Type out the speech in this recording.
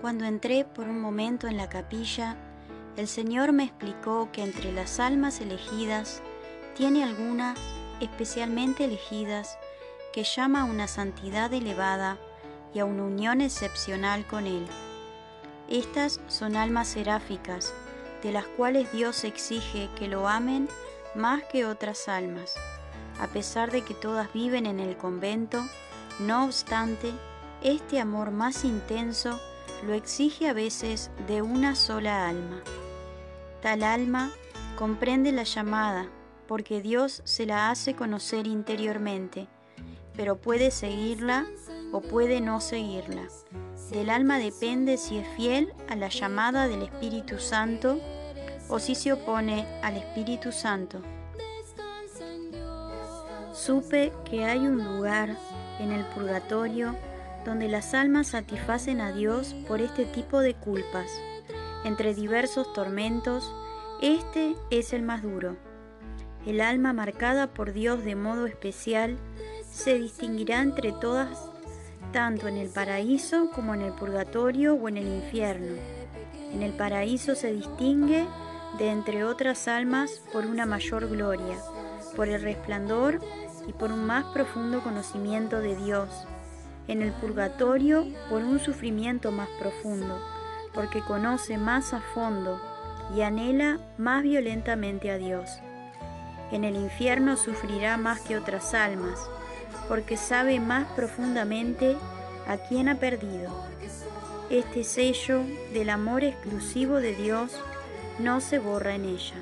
Cuando entré por un momento en la capilla, el Señor me explicó que entre las almas elegidas tiene algunas especialmente elegidas que llama a una santidad elevada y a una unión excepcional con Él. Estas son almas seráficas, de las cuales Dios exige que lo amen más que otras almas. A pesar de que todas viven en el convento, no obstante, este amor más intenso lo exige a veces de una sola alma. Tal alma comprende la llamada, porque Dios se la hace conocer interiormente, pero puede seguirla o puede no seguirla. Del alma depende si es fiel a la llamada del Espíritu Santo o si se opone al Espíritu Santo. Supe que hay un lugar en el purgatorio donde las almas satisfacen a Dios por este tipo de culpas. Entre diversos tormentos, este es el más duro. El alma marcada por Dios de modo especial se distinguirá entre todas tanto en el paraíso como en el purgatorio o en el infierno. En el paraíso se distingue de entre otras almas por una mayor gloria, por el resplandor y por un más profundo conocimiento de Dios. En el purgatorio por un sufrimiento más profundo, porque conoce más a fondo y anhela más violentamente a Dios. En el infierno sufrirá más que otras almas, porque sabe más profundamente a quien ha perdido. Este sello del amor exclusivo de Dios no se borra en ella.